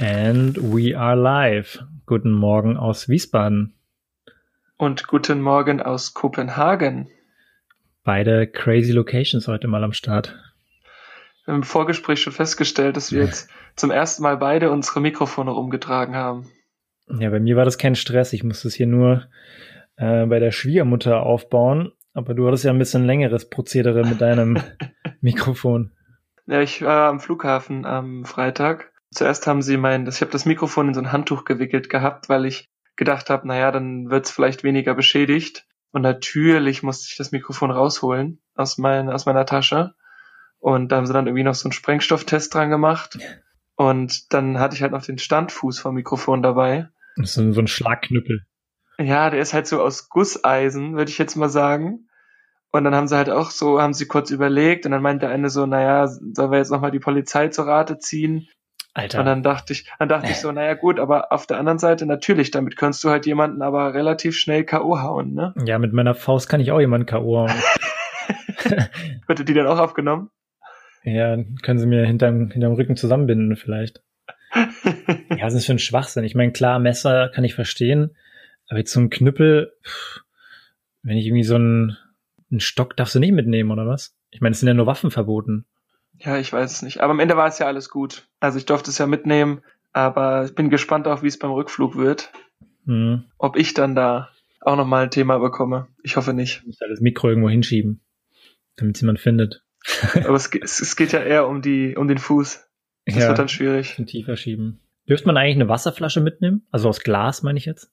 And we are live. Guten Morgen aus Wiesbaden. Und guten Morgen aus Kopenhagen. Beide crazy Locations heute mal am Start. Im Vorgespräch schon festgestellt, dass wir jetzt zum ersten Mal beide unsere Mikrofone rumgetragen haben. Ja, bei mir war das kein Stress. Ich musste es hier nur äh, bei der Schwiegermutter aufbauen. Aber du hattest ja ein bisschen längeres Prozedere mit deinem Mikrofon. Ja, ich war am Flughafen am Freitag. Zuerst haben sie mein, ich habe das Mikrofon in so ein Handtuch gewickelt gehabt, weil ich gedacht habe, naja, dann wird's vielleicht weniger beschädigt. Und natürlich musste ich das Mikrofon rausholen aus, mein, aus meiner Tasche. Und da haben sie dann irgendwie noch so einen Sprengstofftest dran gemacht. Und dann hatte ich halt noch den Standfuß vom Mikrofon dabei. So, so ein Schlagknüppel. Ja, der ist halt so aus Gusseisen, würde ich jetzt mal sagen. Und dann haben sie halt auch so, haben sie kurz überlegt und dann meinte der eine so, naja, sollen wir jetzt nochmal die Polizei zur Rate ziehen? Alter. Und dann dachte ich, dann dachte ich so, naja gut, aber auf der anderen Seite natürlich, damit kannst du halt jemanden aber relativ schnell K.O. hauen, ne? Ja, mit meiner Faust kann ich auch jemanden K.O. hauen. Wird die dann auch aufgenommen? Ja, können sie mir hinterm, hinterm Rücken zusammenbinden vielleicht. ja, das ist für ein Schwachsinn. Ich meine, klar, Messer kann ich verstehen, aber jetzt so ein Knüppel, wenn ich irgendwie so einen, einen Stock darfst du nicht mitnehmen, oder was? Ich meine, es sind ja nur Waffen verboten. Ja, ich weiß es nicht. Aber am Ende war es ja alles gut. Also ich durfte es ja mitnehmen, aber ich bin gespannt auch, wie es beim Rückflug wird. Mhm. Ob ich dann da auch nochmal ein Thema bekomme. Ich hoffe nicht. Ich muss halt das Mikro irgendwo hinschieben, damit es jemand findet. aber es, es, geht ja eher um die, um den Fuß. Das ja, wird dann schwierig. Tiefer schieben. Dürfte man eigentlich eine Wasserflasche mitnehmen? Also aus Glas, meine ich jetzt?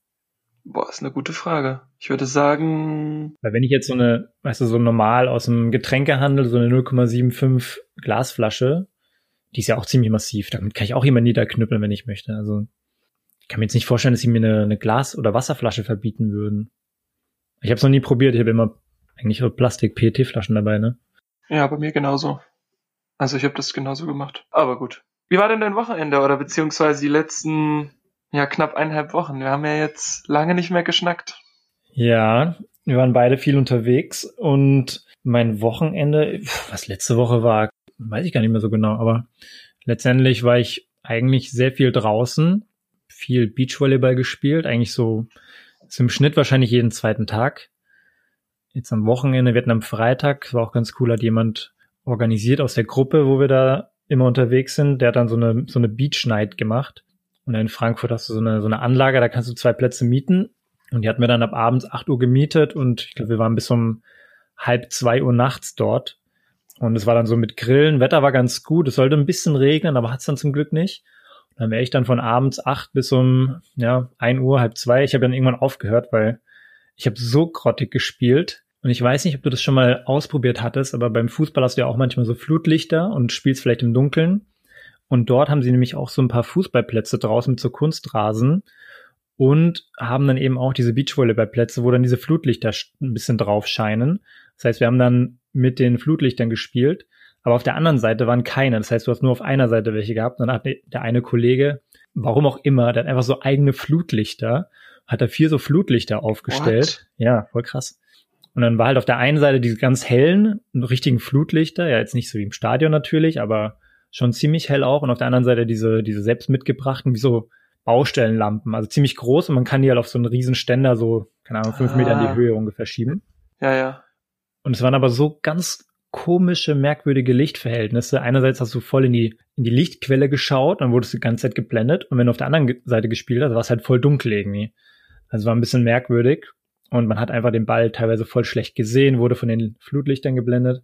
Boah, ist eine gute Frage. Ich würde sagen. Weil wenn ich jetzt so eine, weißt du, so normal aus dem Getränkehandel, so eine 0,75 Glasflasche, die ist ja auch ziemlich massiv. Damit kann ich auch jemand niederknüppeln, wenn ich möchte. Also ich kann mir jetzt nicht vorstellen, dass sie mir eine, eine Glas- oder Wasserflasche verbieten würden. Ich habe es noch nie probiert. Ich habe immer eigentlich Plastik-PET-Flaschen dabei, ne? Ja, bei mir genauso. Also ich habe das genauso gemacht. Aber gut. Wie war denn dein Wochenende oder beziehungsweise die letzten ja, knapp eineinhalb Wochen. Wir haben ja jetzt lange nicht mehr geschnackt. Ja, wir waren beide viel unterwegs und mein Wochenende, was letzte Woche war, weiß ich gar nicht mehr so genau, aber letztendlich war ich eigentlich sehr viel draußen, viel Beachvolleyball gespielt, eigentlich so ist im Schnitt wahrscheinlich jeden zweiten Tag. Jetzt am Wochenende, wir hatten am Freitag, war auch ganz cool, hat jemand organisiert aus der Gruppe, wo wir da immer unterwegs sind, der hat dann so eine, so eine Beach Night gemacht. Und in Frankfurt hast du so eine, so eine Anlage, da kannst du zwei Plätze mieten. Und die hatten wir dann ab abends acht Uhr gemietet und ich glaube, wir waren bis um halb zwei Uhr nachts dort. Und es war dann so mit Grillen. Wetter war ganz gut. Es sollte ein bisschen regnen, aber hat es dann zum Glück nicht. Und dann wäre ich dann von abends acht bis um ja ein Uhr, halb zwei. Ich habe dann irgendwann aufgehört, weil ich habe so grottig gespielt. Und ich weiß nicht, ob du das schon mal ausprobiert hattest, aber beim Fußball hast du ja auch manchmal so Flutlichter und spielst vielleicht im Dunkeln. Und dort haben sie nämlich auch so ein paar Fußballplätze draußen mit so Kunstrasen und haben dann eben auch diese Beachvolleyballplätze, wo dann diese Flutlichter ein bisschen drauf scheinen. Das heißt, wir haben dann mit den Flutlichtern gespielt, aber auf der anderen Seite waren keine. Das heißt, du hast nur auf einer Seite welche gehabt. Und dann hat der eine Kollege, warum auch immer, hat einfach so eigene Flutlichter, hat da vier so Flutlichter aufgestellt. What? Ja, voll krass. Und dann war halt auf der einen Seite diese ganz hellen, richtigen Flutlichter, ja, jetzt nicht so wie im Stadion natürlich, aber schon ziemlich hell auch und auf der anderen Seite diese, diese selbst mitgebrachten, wie so Baustellenlampen, also ziemlich groß und man kann die halt auf so einen riesen Ständer so, keine Ahnung, fünf ah. Meter in die Höhe ungefähr schieben. Ja, ja. Und es waren aber so ganz komische, merkwürdige Lichtverhältnisse. Einerseits hast du voll in die, in die Lichtquelle geschaut, dann wurdest du die ganze Zeit geblendet und wenn du auf der anderen Seite gespielt hast, war es halt voll dunkel irgendwie. Also war ein bisschen merkwürdig und man hat einfach den Ball teilweise voll schlecht gesehen, wurde von den Flutlichtern geblendet.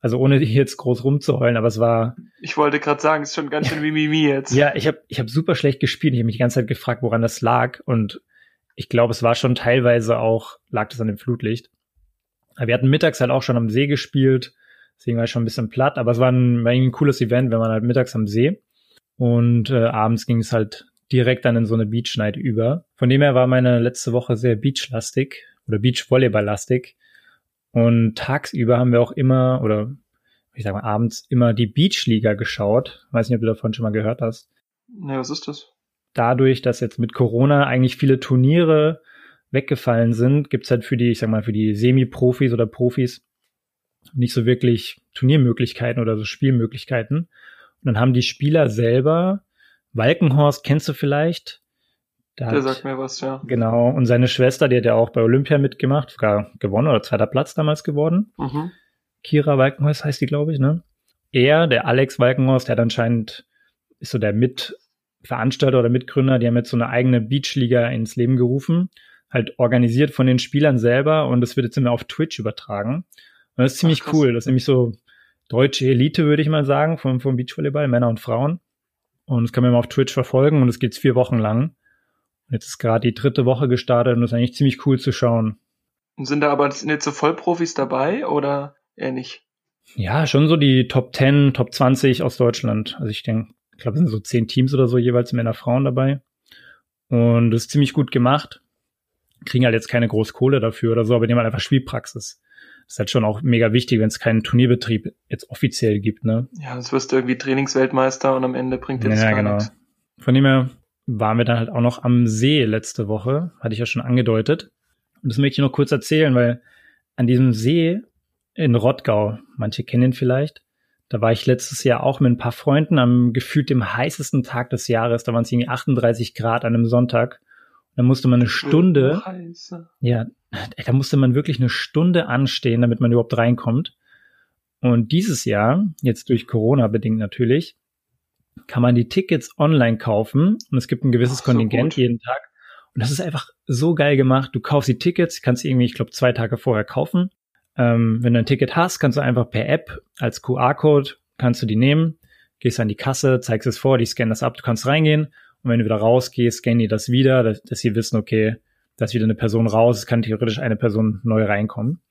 Also ohne jetzt groß rumzuheulen, aber es war. Ich wollte gerade sagen, es ist schon ganz schön Mimimi jetzt. Ja, ich habe ich hab super schlecht gespielt. Ich habe mich die ganze Zeit gefragt, woran das lag. Und ich glaube, es war schon teilweise auch, lag das an dem Flutlicht. Aber wir hatten mittags halt auch schon am See gespielt. Deswegen war ich schon ein bisschen platt. Aber es war ein, war ein cooles Event, wenn man halt mittags am See. Und äh, abends ging es halt direkt dann in so eine Beach Night über. Von dem her war meine letzte Woche sehr beachlastig oder Beachvolleyball-lastig. Und tagsüber haben wir auch immer, oder ich sag mal abends, immer die Beachliga geschaut. Weiß nicht, ob du davon schon mal gehört hast. Ne, was ist das? Dadurch, dass jetzt mit Corona eigentlich viele Turniere weggefallen sind, gibt's halt für die, ich sag mal, für die Semi-Profis oder Profis nicht so wirklich Turniermöglichkeiten oder so Spielmöglichkeiten. Und dann haben die Spieler selber Walkenhorst kennst du vielleicht? Der, der sagt mir was, ja. Genau. Und seine Schwester, die hat ja auch bei Olympia mitgemacht, sogar gewonnen oder zweiter Platz damals geworden. Mhm. Kira Walkenhorst heißt die, glaube ich, ne? Er, der Alex Walkenhorst, der hat anscheinend, ist so der Mitveranstalter oder Mitgründer, die haben jetzt so eine eigene Beachliga ins Leben gerufen, halt organisiert von den Spielern selber und das wird jetzt immer auf Twitch übertragen. Und das ist ziemlich Ach, cool. Das ist nämlich so deutsche Elite, würde ich mal sagen, vom, vom Beachvolleyball, Männer und Frauen. Und das kann man immer auf Twitch verfolgen und es geht vier Wochen lang. Jetzt ist gerade die dritte Woche gestartet und das ist eigentlich ziemlich cool zu schauen. Und sind da aber sind jetzt so Vollprofis dabei oder eher nicht? Ja, schon so die Top 10, Top 20 aus Deutschland. Also ich denke, ich glaube, es sind so zehn Teams oder so jeweils Männer, Frauen dabei. Und das ist ziemlich gut gemacht. Kriegen halt jetzt keine Großkohle dafür oder so, aber die haben halt einfach Spielpraxis. Das ist halt schon auch mega wichtig, wenn es keinen Turnierbetrieb jetzt offiziell gibt, ne? Ja, sonst wirst du irgendwie Trainingsweltmeister und am Ende bringt dir das ja, gar genau. nichts. Von dem her waren wir dann halt auch noch am See letzte Woche, hatte ich ja schon angedeutet. Und das möchte ich noch kurz erzählen, weil an diesem See in Rottgau, manche kennen ihn vielleicht, da war ich letztes Jahr auch mit ein paar Freunden am gefühlt dem heißesten Tag des Jahres. Da waren es irgendwie 38 Grad an einem Sonntag. Da musste man eine Stunde, ja, da musste man wirklich eine Stunde anstehen, damit man überhaupt reinkommt. Und dieses Jahr, jetzt durch Corona bedingt natürlich, kann man die Tickets online kaufen und es gibt ein gewisses Ach, Kontingent so jeden Tag. Und das ist einfach so geil gemacht. Du kaufst die Tickets, kannst irgendwie, ich glaube, zwei Tage vorher kaufen. Ähm, wenn du ein Ticket hast, kannst du einfach per App als QR-Code kannst du die nehmen, gehst an die Kasse, zeigst es vor, die scannen das ab, du kannst reingehen und wenn du wieder rausgehst, scannen die das wieder, dass, dass sie wissen, okay, da ist wieder eine Person raus, es kann theoretisch eine Person neu reinkommen.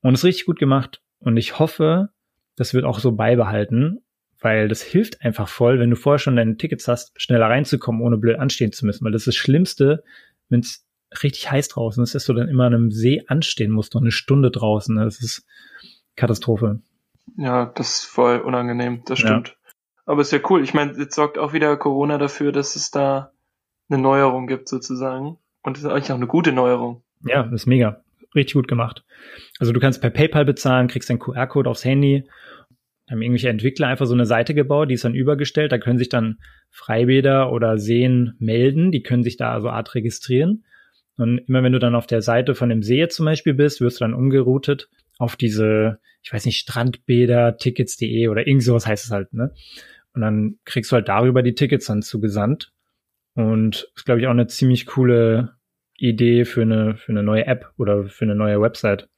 Und es ist richtig gut gemacht und ich hoffe, das wird auch so beibehalten weil das hilft einfach voll, wenn du vorher schon deine Tickets hast, schneller reinzukommen, ohne blöd anstehen zu müssen, weil das ist das Schlimmste, wenn es richtig heiß draußen ist, dass du dann immer an einem See anstehen musst, noch eine Stunde draußen. Das ist Katastrophe. Ja, das ist voll unangenehm, das stimmt. Ja. Aber ist ja cool. Ich meine, jetzt sorgt auch wieder Corona dafür, dass es da eine Neuerung gibt, sozusagen. Und das ist eigentlich auch eine gute Neuerung. Ja, das ist mega. Richtig gut gemacht. Also du kannst per PayPal bezahlen, kriegst deinen QR-Code aufs Handy haben irgendwelche Entwickler einfach so eine Seite gebaut, die ist dann übergestellt. Da können sich dann Freibäder oder Seen melden. Die können sich da also Art registrieren. Und immer wenn du dann auf der Seite von dem See zum Beispiel bist, wirst du dann umgeroutet auf diese, ich weiß nicht, Strandbäder, Tickets.de oder irgend sowas heißt es halt, ne? Und dann kriegst du halt darüber die Tickets dann zugesandt. Und ist, glaube ich, auch eine ziemlich coole Idee für eine, für eine neue App oder für eine neue Website.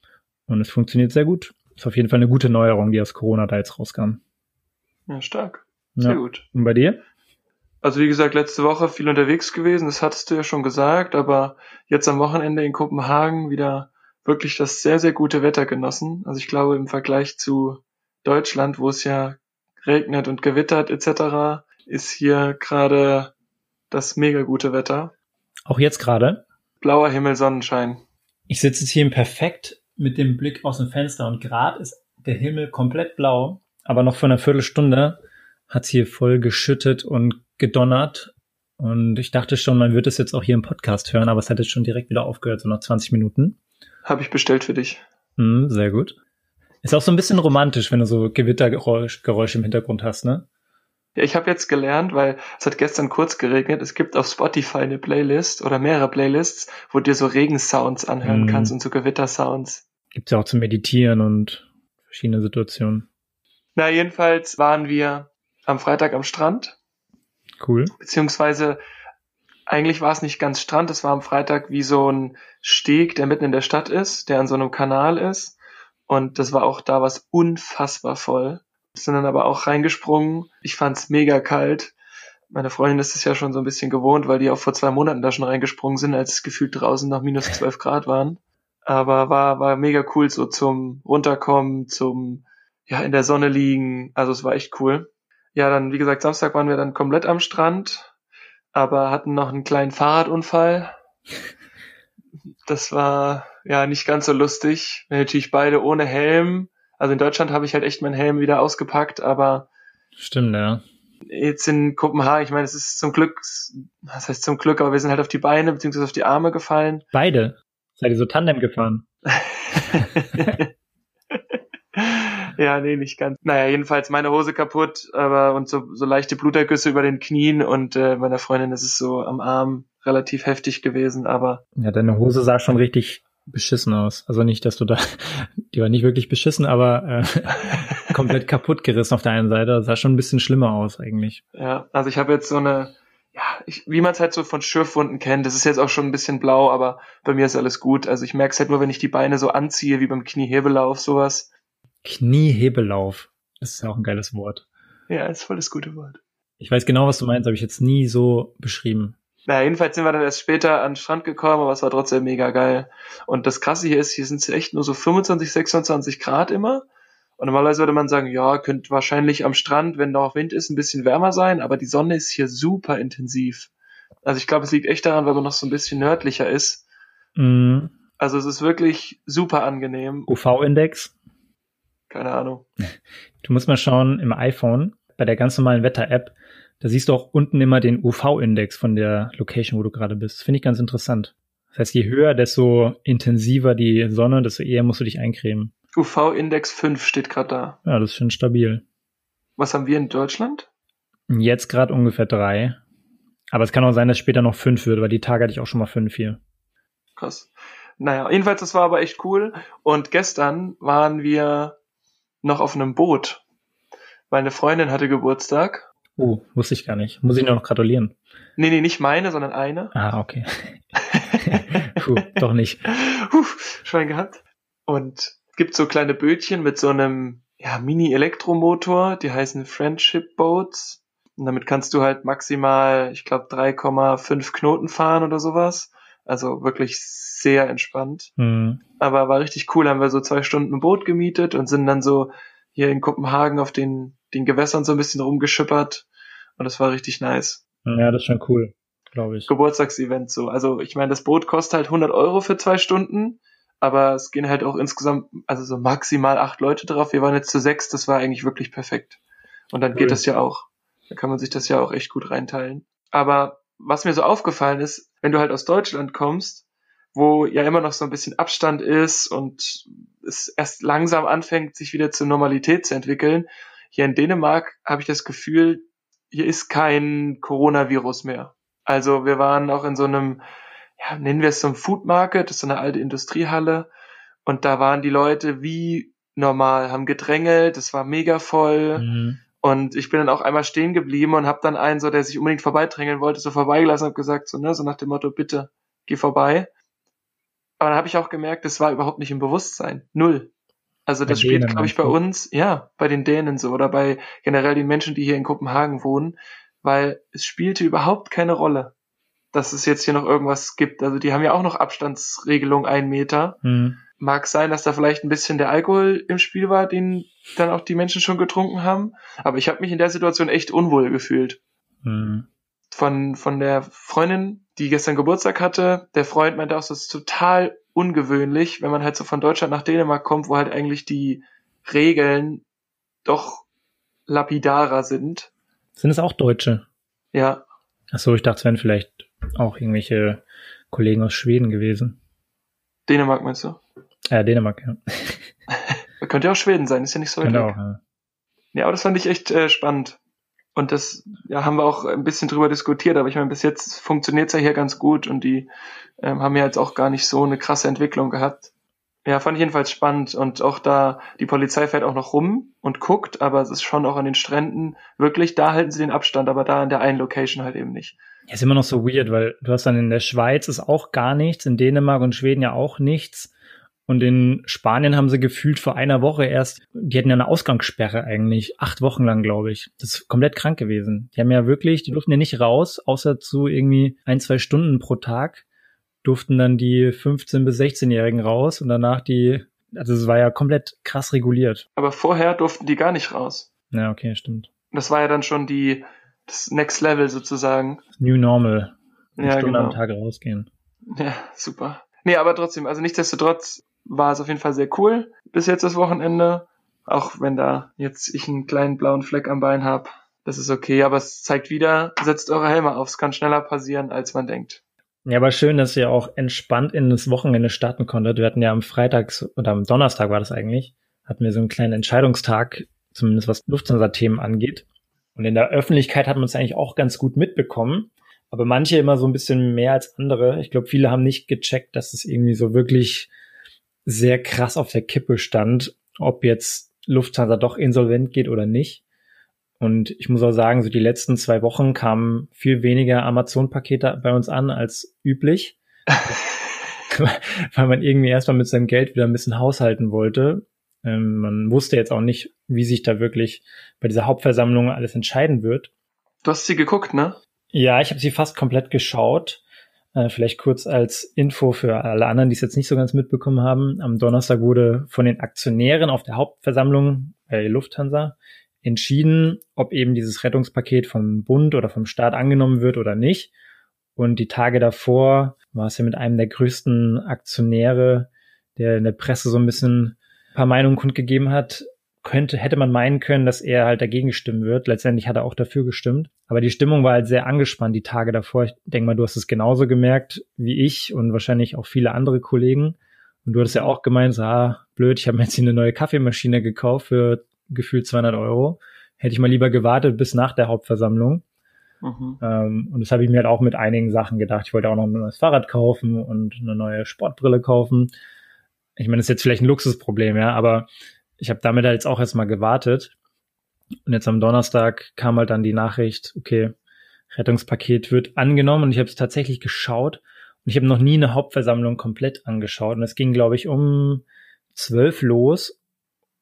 Und es funktioniert sehr gut. Ist auf jeden Fall eine gute Neuerung, die aus Corona da jetzt rauskam. Ja, stark. Sehr ja. gut. Und bei dir? Also wie gesagt, letzte Woche viel unterwegs gewesen, das hattest du ja schon gesagt, aber jetzt am Wochenende in Kopenhagen wieder wirklich das sehr, sehr gute Wetter genossen. Also ich glaube im Vergleich zu Deutschland, wo es ja regnet und gewittert etc., ist hier gerade das mega gute Wetter. Auch jetzt gerade? Blauer Himmel, Sonnenschein. Ich sitze jetzt hier im perfekt mit dem Blick aus dem Fenster und gerade ist der Himmel komplett blau, aber noch vor einer Viertelstunde hat es hier voll geschüttet und gedonnert. Und ich dachte schon, man wird es jetzt auch hier im Podcast hören, aber es hat jetzt schon direkt wieder aufgehört, so nach 20 Minuten. Habe ich bestellt für dich. Mm, sehr gut. Ist auch so ein bisschen romantisch, wenn du so Gewittergeräusche im Hintergrund hast, ne? Ja, ich habe jetzt gelernt, weil es hat gestern kurz geregnet. Es gibt auf Spotify eine Playlist oder mehrere Playlists, wo du dir so Regensounds anhören mm. kannst und so Gewittersounds. Gibt's ja auch zum Meditieren und verschiedene Situationen. Na, jedenfalls waren wir am Freitag am Strand. Cool. Beziehungsweise eigentlich war es nicht ganz Strand, es war am Freitag wie so ein Steg, der mitten in der Stadt ist, der an so einem Kanal ist. Und das war auch da was unfassbar voll sind dann aber auch reingesprungen. Ich fand's mega kalt. Meine Freundin ist es ja schon so ein bisschen gewohnt, weil die auch vor zwei Monaten da schon reingesprungen sind, als es gefühlt draußen noch minus zwölf Grad waren. Aber war, war mega cool so zum Runterkommen, zum, ja, in der Sonne liegen. Also es war echt cool. Ja, dann, wie gesagt, Samstag waren wir dann komplett am Strand, aber hatten noch einen kleinen Fahrradunfall. Das war, ja, nicht ganz so lustig. Wir natürlich beide ohne Helm also in Deutschland habe ich halt echt meinen Helm wieder ausgepackt, aber Stimmt, ja. Jetzt in Kopenhagen, ich meine, es ist zum Glück, was heißt zum Glück, aber wir sind halt auf die Beine bzw. auf die Arme gefallen. Beide? Seid ihr so Tandem gefahren? Ja, nee, nicht ganz. Naja, jedenfalls meine Hose kaputt, aber und so, so leichte Blutergüsse über den Knien und äh, meiner Freundin ist es so am Arm relativ heftig gewesen, aber. Ja, deine Hose sah schon richtig beschissen aus. Also nicht, dass du da, die war nicht wirklich beschissen, aber äh, komplett kaputt gerissen auf der einen Seite. Das sah schon ein bisschen schlimmer aus eigentlich. Ja, also ich habe jetzt so eine, ja, ich, wie man es halt so von Schürfwunden kennt, das ist jetzt auch schon ein bisschen blau, aber bei mir ist alles gut. Also ich merke es halt nur, wenn ich die Beine so anziehe, wie beim Kniehebelauf, sowas. Kniehebelauf. Das ist ja auch ein geiles Wort. Ja, ist voll das gute Wort. Ich weiß genau, was du meinst, habe ich jetzt nie so beschrieben. Naja, jedenfalls sind wir dann erst später an den Strand gekommen, aber es war trotzdem mega geil. Und das Krasse hier ist, hier sind es echt nur so 25, 26 Grad immer. Und normalerweise würde man sagen, ja, könnte wahrscheinlich am Strand, wenn da auch Wind ist, ein bisschen wärmer sein, aber die Sonne ist hier super intensiv. Also ich glaube, es liegt echt daran, weil man noch so ein bisschen nördlicher ist. Mhm. Also es ist wirklich super angenehm. UV-Index? Keine Ahnung. Du musst mal schauen im iPhone, bei der ganz normalen Wetter-App, da siehst du auch unten immer den UV-Index von der Location, wo du gerade bist. Finde ich ganz interessant. Das heißt, je höher, desto intensiver die Sonne, desto eher musst du dich eincremen. UV-Index 5 steht gerade da. Ja, das ist schon stabil. Was haben wir in Deutschland? Jetzt gerade ungefähr drei. Aber es kann auch sein, dass später noch fünf wird, weil die Tage hatte ich auch schon mal fünf hier. Krass. Naja, jedenfalls, das war aber echt cool. Und gestern waren wir noch auf einem Boot. Meine Freundin hatte Geburtstag. Oh, wusste ich gar nicht. Muss ich nur noch gratulieren? Nee, nee, nicht meine, sondern eine. Ah, okay. Puh, doch nicht. Puh, Schwein gehabt. Und gibt so kleine Bötchen mit so einem ja, Mini-Elektromotor, die heißen Friendship Boats. Und damit kannst du halt maximal, ich glaube, 3,5 Knoten fahren oder sowas. Also wirklich sehr entspannt. Mhm. Aber war richtig cool, haben wir so zwei Stunden ein Boot gemietet und sind dann so hier in Kopenhagen auf den, den Gewässern so ein bisschen rumgeschippert. Und das war richtig nice. Ja, das ist schon cool, glaube ich. Geburtstagsevent so. Also ich meine, das Boot kostet halt 100 Euro für zwei Stunden, aber es gehen halt auch insgesamt, also so maximal acht Leute drauf. Wir waren jetzt zu sechs, das war eigentlich wirklich perfekt. Und dann Cool. geht das ja auch. Da kann man sich das ja auch echt gut reinteilen. Aber was mir so aufgefallen ist, wenn du halt aus Deutschland kommst, wo ja immer noch so ein bisschen Abstand ist und es erst langsam anfängt, sich wieder zur Normalität zu entwickeln. Hier in Dänemark habe ich das Gefühl, hier ist kein Coronavirus mehr. Also wir waren auch in so einem, ja, nennen wir es so ein Food Market, das ist so eine alte Industriehalle. Und da waren die Leute wie normal, haben gedrängelt, es war mega voll. Mhm. Und ich bin dann auch einmal stehen geblieben und habe dann einen, so der sich unbedingt vorbeidrängeln wollte, so vorbeigelassen und gesagt, so, ne, so nach dem Motto, bitte, geh vorbei. Aber dann habe ich auch gemerkt, das war überhaupt nicht im Bewusstsein. Null. Also Bei das spielt, glaube ich, bei uns, ja, bei den Dänen so oder bei generell den Menschen, die hier in Kopenhagen wohnen, weil es spielte überhaupt keine Rolle, dass es jetzt hier noch irgendwas gibt. Also die haben ja auch noch Abstandsregelung ein Meter. Mhm. Mag sein, dass da vielleicht ein bisschen der Alkohol im Spiel war, den dann auch die Menschen schon getrunken haben. Aber ich habe mich in der Situation echt unwohl gefühlt. Mhm. Von, von der Freundin, die gestern Geburtstag hatte, der Freund meinte auch, das ist total ungewöhnlich, wenn man halt so von Deutschland nach Dänemark kommt, wo halt eigentlich die Regeln doch lapidarer sind. Sind es auch Deutsche? Ja, Achso, ich dachte, es wären vielleicht auch irgendwelche Kollegen aus Schweden gewesen. Dänemark meinst du? Ja, Dänemark, ja. Könnte ja auch Schweden sein, ist ja nicht so weit weg. auch, ja. Ja, aber das fand ich echt äh, spannend. Und das ja, haben wir auch ein bisschen drüber diskutiert, aber ich meine, bis jetzt funktioniert's ja hier ganz gut und die ähm, haben ja jetzt auch gar nicht so eine krasse Entwicklung gehabt. Ja, fand ich jedenfalls spannend und auch da, die Polizei fährt auch noch rum und guckt, aber es ist schon auch an den Stränden wirklich, da halten sie den Abstand, aber da an der einen Location halt eben nicht. Ist immer noch so weird, weil du hast dann in der Schweiz ist auch gar nichts, in Dänemark und Schweden ja auch nichts. Und in Spanien haben sie gefühlt vor einer Woche erst, die hatten ja eine Ausgangssperre eigentlich, acht Wochen lang, glaube ich. Das ist komplett krank gewesen. Die haben ja wirklich, die durften ja nicht raus, außer zu irgendwie ein, zwei Stunden pro Tag durften dann die 15- bis 16-Jährigen raus und danach die, also es war ja komplett krass reguliert. Aber vorher durften die gar nicht raus. Ja, okay, stimmt. Das war ja dann schon die, das Next Level sozusagen. New Normal. Eine Ja, Stunde genau. am Tag rausgehen. Ja, super. Nee, aber trotzdem, also nichtsdestotrotz war es auf jeden Fall sehr cool bis jetzt das Wochenende. Auch wenn da jetzt ich einen kleinen blauen Fleck am Bein habe. Das ist okay, aber es zeigt wieder, setzt eure Helme auf. Es kann schneller passieren, als man denkt. Ja, aber schön, dass ihr auch entspannt in das Wochenende starten konntet. Wir hatten ja am Freitag oder am Donnerstag war das eigentlich, hatten wir so einen kleinen Entscheidungstag, zumindest was Lufthansa-Themen angeht. Und in der Öffentlichkeit hat man es eigentlich auch ganz gut mitbekommen, aber manche immer so ein bisschen mehr als andere. Ich glaube, viele haben nicht gecheckt, dass es irgendwie so wirklich sehr krass auf der Kippe stand, ob jetzt Lufthansa doch insolvent geht oder nicht. Und ich muss auch sagen, so die letzten zwei Wochen kamen viel weniger Amazon-Pakete bei uns an als üblich. weil man irgendwie erstmal mit seinem Geld wieder ein bisschen haushalten wollte. Ähm, man wusste jetzt auch nicht, wie sich da wirklich bei dieser Hauptversammlung alles entscheiden wird. Du hast sie geguckt, ne? Ja, ich habe sie fast komplett geschaut. Äh, vielleicht kurz als Info für alle anderen, die es jetzt nicht so ganz mitbekommen haben. Am Donnerstag wurde von den Aktionären auf der Hauptversammlung bei Lufthansa entschieden, ob eben dieses Rettungspaket vom Bund oder vom Staat angenommen wird oder nicht. Und die Tage davor war es ja mit einem der größten Aktionäre, der in der Presse so ein bisschen paar Meinungen kundgegeben hat, könnte, hätte man meinen können, dass er halt dagegen stimmen wird. Letztendlich hat er auch dafür gestimmt. Aber die Stimmung war halt sehr angespannt die Tage davor. Ich denke mal, du hast es genauso gemerkt wie ich und wahrscheinlich auch viele andere Kollegen. Und du hattest ja auch gemeint, so, ah, blöd, ich habe mir jetzt hier eine neue Kaffeemaschine gekauft für gefühlt 200 Euro. Hätte ich mal lieber gewartet bis nach der Hauptversammlung. Mhm. Ähm, und das habe ich mir halt auch mit einigen Sachen gedacht. Ich wollte auch noch ein neues Fahrrad kaufen und eine neue Sportbrille kaufen. Ich meine, das ist jetzt vielleicht ein Luxusproblem, ja, aber ich habe damit halt jetzt auch erstmal gewartet. Und jetzt am Donnerstag kam halt dann die Nachricht, okay, Rettungspaket wird angenommen und ich habe es tatsächlich geschaut und ich habe noch nie eine Hauptversammlung komplett angeschaut. Und es ging, glaube ich, um zwölf los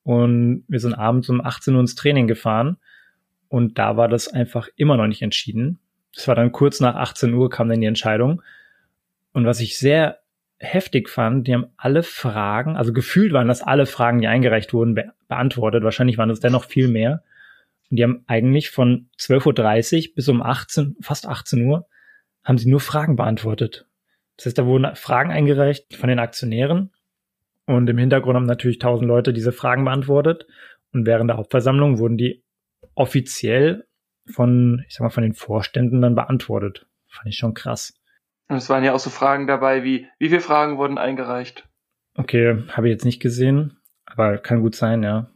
und wir sind abends um 18 Uhr ins Training gefahren und da war das einfach immer noch nicht entschieden. Es war dann kurz nach 18 Uhr kam dann die Entscheidung. Und was ich sehr heftig fand, die haben alle Fragen, also gefühlt waren das alle Fragen, die eingereicht wurden, be beantwortet. Wahrscheinlich waren es dennoch viel mehr. Und die haben eigentlich von 12.30 Uhr bis um 18, fast 18 Uhr, haben sie nur Fragen beantwortet. Das heißt, da wurden Fragen eingereicht von den Aktionären. Und im Hintergrund haben natürlich tausend Leute diese Fragen beantwortet. Und während der Hauptversammlung wurden die offiziell von, ich sag mal, von den Vorständen dann beantwortet. Fand ich schon krass. Und es waren ja auch so Fragen dabei wie, wie viele Fragen wurden eingereicht? Okay, habe ich jetzt nicht gesehen, aber kann gut sein, ja.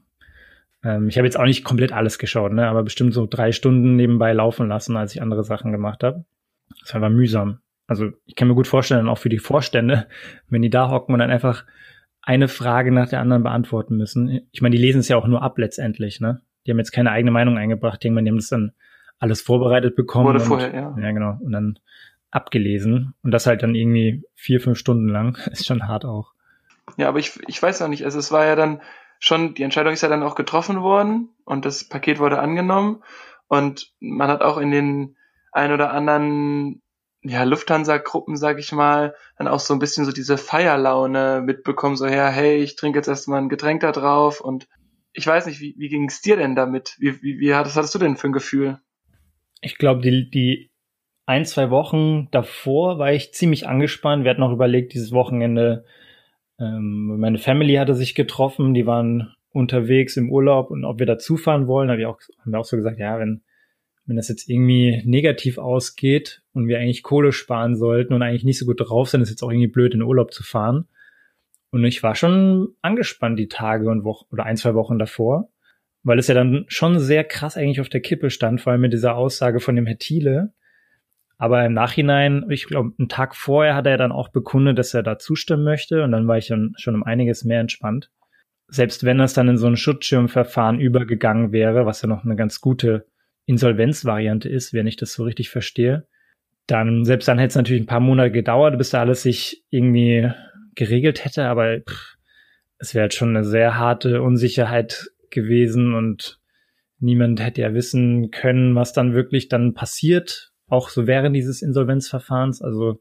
Ähm, ich habe jetzt auch nicht komplett alles geschaut, ne, aber bestimmt so drei Stunden nebenbei laufen lassen, als ich andere Sachen gemacht habe. Das war aber mühsam. Also ich kann mir gut vorstellen, auch für die Vorstände, wenn die da hocken und dann einfach eine Frage nach der anderen beantworten müssen. Ich meine, die lesen es ja auch nur ab letztendlich, ne? Die haben jetzt keine eigene Meinung eingebracht. Mal, die haben das dann alles vorbereitet bekommen. Wurde und, vorher, ja. Ja, genau. Und dann abgelesen. Und das halt dann irgendwie vier, fünf Stunden lang. Ist schon hart auch. Ja, aber ich, ich weiß auch nicht. Also es war ja dann schon, die Entscheidung ist ja dann auch getroffen worden und das Paket wurde angenommen. Und man hat auch in den ein oder anderen ja, Lufthansa-Gruppen, sag ich mal, dann auch so ein bisschen so diese Feierlaune mitbekommen, so ja, hey, ich trinke jetzt erstmal ein Getränk da drauf und ich weiß nicht, wie, wie ging es dir denn damit? Wie, wie, wie hattest, hattest du denn für ein Gefühl? Ich glaube, die, die ein, zwei Wochen davor war ich ziemlich angespannt. Wir hatten auch überlegt, dieses Wochenende, ähm, meine Family hatte sich getroffen, die waren unterwegs im Urlaub und ob wir dazufahren wollen, habe ich auch, haben wir auch so gesagt, ja, wenn, wenn das jetzt irgendwie negativ ausgeht und wir eigentlich Kohle sparen sollten und eigentlich nicht so gut drauf sind, ist jetzt auch irgendwie blöd, in den Urlaub zu fahren. Und ich war schon angespannt die Tage und Wochen oder ein, zwei Wochen davor, weil es ja dann schon sehr krass eigentlich auf der Kippe stand, vor allem mit dieser Aussage von dem Herr Thiele. Aber im Nachhinein, ich glaube, einen Tag vorher hat er dann auch bekundet, dass er da zustimmen möchte. Und dann war ich dann schon um einiges mehr entspannt. Selbst wenn das dann in so ein Schutzschirmverfahren übergegangen wäre, was ja noch eine ganz gute Insolvenzvariante ist, wenn ich das so richtig verstehe, dann, selbst dann hätte es natürlich ein paar Monate gedauert, bis da alles sich irgendwie geregelt hätte, aber pff, es wäre halt schon eine sehr harte Unsicherheit gewesen und niemand hätte ja wissen können, was dann wirklich dann passiert, auch so während dieses Insolvenzverfahrens. Also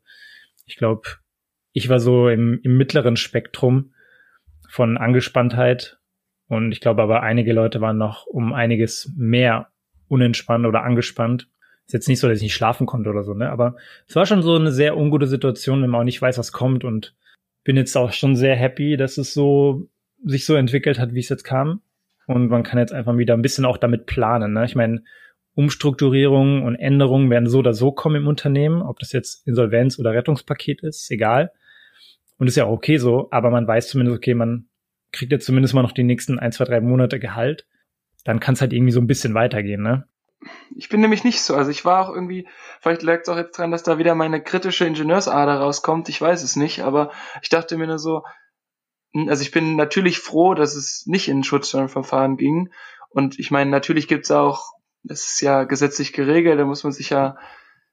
ich glaube, ich war so im, im mittleren Spektrum von Angespanntheit und ich glaube aber einige Leute waren noch um einiges mehr unentspannt oder angespannt. Ist jetzt nicht so, dass ich nicht schlafen konnte oder so, ne? Aber es war schon so eine sehr ungute Situation, wenn man auch nicht weiß, was kommt und bin jetzt auch schon sehr happy, dass es so sich so entwickelt hat, wie es jetzt kam. Und man kann jetzt einfach wieder ein bisschen auch damit planen. Ne? Ich meine, Umstrukturierungen und Änderungen werden so oder so kommen im Unternehmen, ob das jetzt Insolvenz oder Rettungspaket ist, egal. Und ist ja auch okay so, aber man weiß zumindest, okay, man kriegt er zumindest mal noch die nächsten ein, zwei, drei Monate Gehalt. Dann kann es halt irgendwie so ein bisschen weitergehen, ne? Ich bin nämlich nicht so. Also ich war auch irgendwie, vielleicht lag es auch jetzt dran, dass da wieder meine kritische Ingenieursader rauskommt. Ich weiß es nicht, aber ich dachte mir nur so, hm, also ich bin natürlich froh, dass es nicht in ein Schutzsteuerverfahren ging. Und ich meine, natürlich gibt's auch, das ist ja gesetzlich geregelt, da muss man sich ja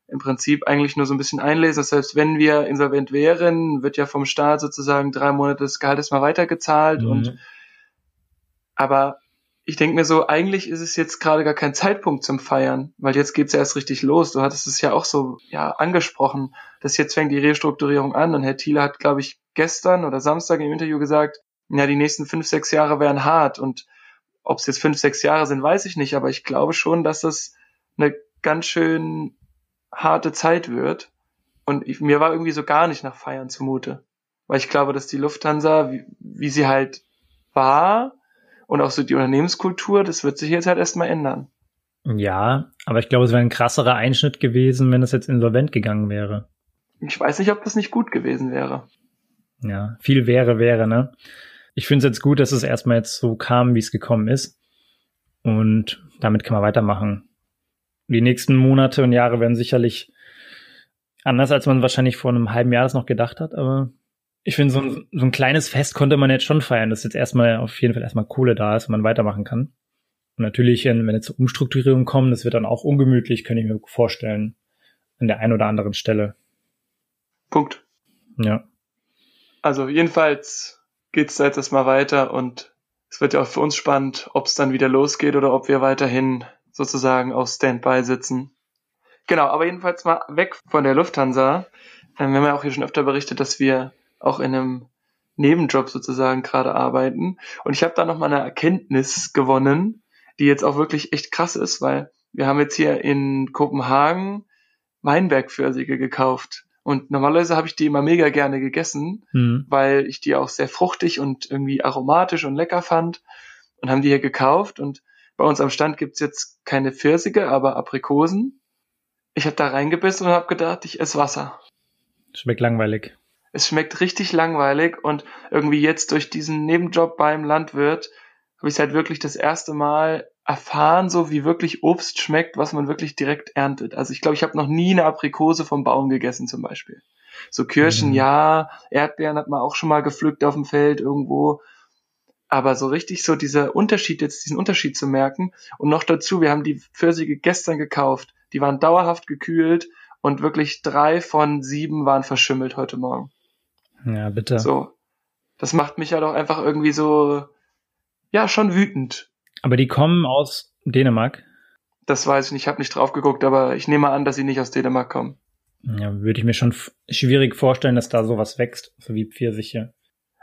im Prinzip eigentlich nur so ein bisschen einlesen. Selbst wenn wir insolvent wären, wird ja vom Staat sozusagen drei Monate des Gehaltes mal weitergezahlt. Mhm. Und aber ich denke mir so, eigentlich ist es jetzt gerade gar kein Zeitpunkt zum Feiern, weil jetzt geht's ja erst richtig los. Du hattest es ja auch so ja angesprochen, dass jetzt fängt die Restrukturierung an und Herr Thiele hat, glaube ich, gestern oder Samstag im Interview gesagt, ja, die nächsten fünf, sechs Jahre wären hart und ob es jetzt fünf, sechs Jahre sind, weiß ich nicht, aber ich glaube schon, dass es eine ganz schön harte Zeit wird. Und ich, mir war irgendwie so gar nicht nach Feiern zumute. Weil ich glaube, dass die Lufthansa, wie, wie sie halt war, und auch so die Unternehmenskultur, das wird sich jetzt halt erstmal ändern. Ja, aber ich glaube, es wäre ein krasserer Einschnitt gewesen, wenn es jetzt insolvent gegangen wäre. Ich weiß nicht, ob das nicht gut gewesen wäre. Ja, viel wäre, wäre, ne? Ich finde es jetzt gut, dass es erstmal jetzt so kam, wie es gekommen ist. Und damit kann man weitermachen. Die nächsten Monate und Jahre werden sicherlich anders, als man wahrscheinlich vor einem halben Jahr das noch gedacht hat, aber ich finde, so ein, so ein kleines Fest konnte man jetzt schon feiern, dass jetzt erstmal auf jeden Fall erstmal Kohle da ist und man weitermachen kann. Und natürlich, wenn jetzt zur Umstrukturierung kommen, das wird dann auch ungemütlich, kann ich mir vorstellen, an der einen oder anderen Stelle. Punkt. Ja. Also jedenfalls geht's da jetzt erstmal weiter und es wird ja auch für uns spannend, ob es dann wieder losgeht oder ob wir weiterhin sozusagen auf Standby sitzen. Genau, aber jedenfalls mal weg von der Lufthansa. Ähm, wir haben ja auch hier schon öfter berichtet, dass wir auch in einem Nebenjob sozusagen gerade arbeiten. Und ich habe da nochmal eine Erkenntnis gewonnen, die jetzt auch wirklich echt krass ist, weil wir haben jetzt hier in Kopenhagen Weinbergpfirsiche gekauft. Und normalerweise habe ich die immer mega gerne gegessen, mhm. weil ich die auch sehr fruchtig und irgendwie aromatisch und lecker fand. Und haben die hier gekauft. Und bei uns am Stand gibt's jetzt keine Pfirsiche, aber Aprikosen. Ich habe da reingebissen und habe gedacht, ich esse Wasser. Schmeckt langweilig. Es schmeckt richtig langweilig und irgendwie jetzt durch diesen Nebenjob beim Landwirt habe ich halt wirklich das erste Mal erfahren, so wie wirklich Obst schmeckt, was man wirklich direkt erntet. Also ich glaube, ich habe noch nie eine Aprikose vom Baum gegessen zum Beispiel. So Kirschen, mhm. ja, Erdbeeren hat man auch schon mal gepflückt auf dem Feld irgendwo. Aber so richtig so dieser Unterschied, jetzt diesen Unterschied zu merken. Und noch dazu, wir haben die Pfirsiche gestern gekauft. Die waren dauerhaft gekühlt und wirklich drei von sieben waren verschimmelt heute Morgen. Ja, bitte. So. Das macht mich ja doch einfach irgendwie so, ja, schon wütend. Aber die kommen aus Dänemark? Das weiß ich nicht, ich habe nicht drauf geguckt, aber ich nehme an, dass sie nicht aus Dänemark kommen. Ja, würde ich mir schon schwierig vorstellen, dass da sowas wächst, so wie Pfirsiche.